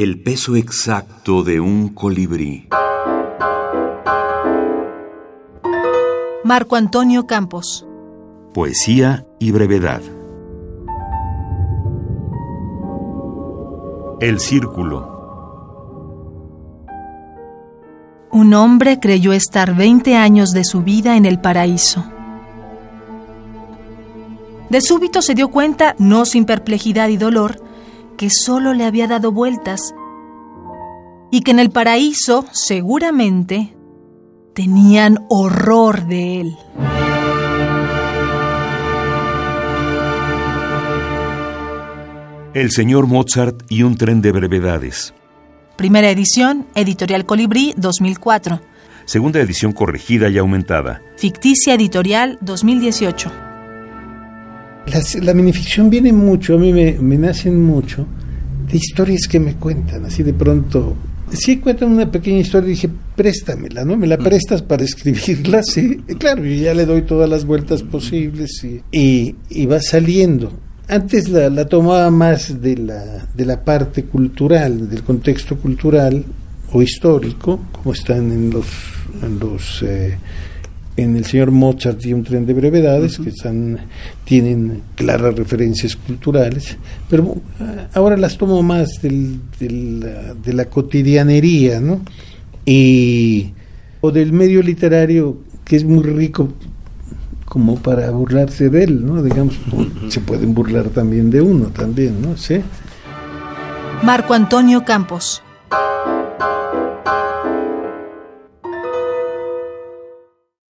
El peso exacto de un colibrí. Marco Antonio Campos. Poesía y brevedad. El círculo. Un hombre creyó estar 20 años de su vida en el paraíso. De súbito se dio cuenta, no sin perplejidad y dolor, que solo le había dado vueltas y que en el paraíso, seguramente, tenían horror de él. El señor Mozart y un tren de brevedades. Primera edición, Editorial Colibrí 2004. Segunda edición corregida y aumentada. Ficticia Editorial 2018. La minificción viene mucho, a mí me, me nacen mucho de historias que me cuentan, así de pronto sí cuentan una pequeña historia y dije, préstamela, ¿no? Me la mm. prestas para escribirla, sí. claro, yo ya le doy todas las vueltas posibles y, y, va saliendo. Antes la, la, tomaba más de la, de la parte cultural, del contexto cultural o histórico, como están en los, en los eh, en el señor Mozart y un tren de brevedades que están tienen claras referencias culturales pero eh, ahora las tomo más del, de la cotidianería no y o del medio literario que es muy rico como para burlarse de él no digamos se pueden burlar también de uno también no sí Marco Antonio Campos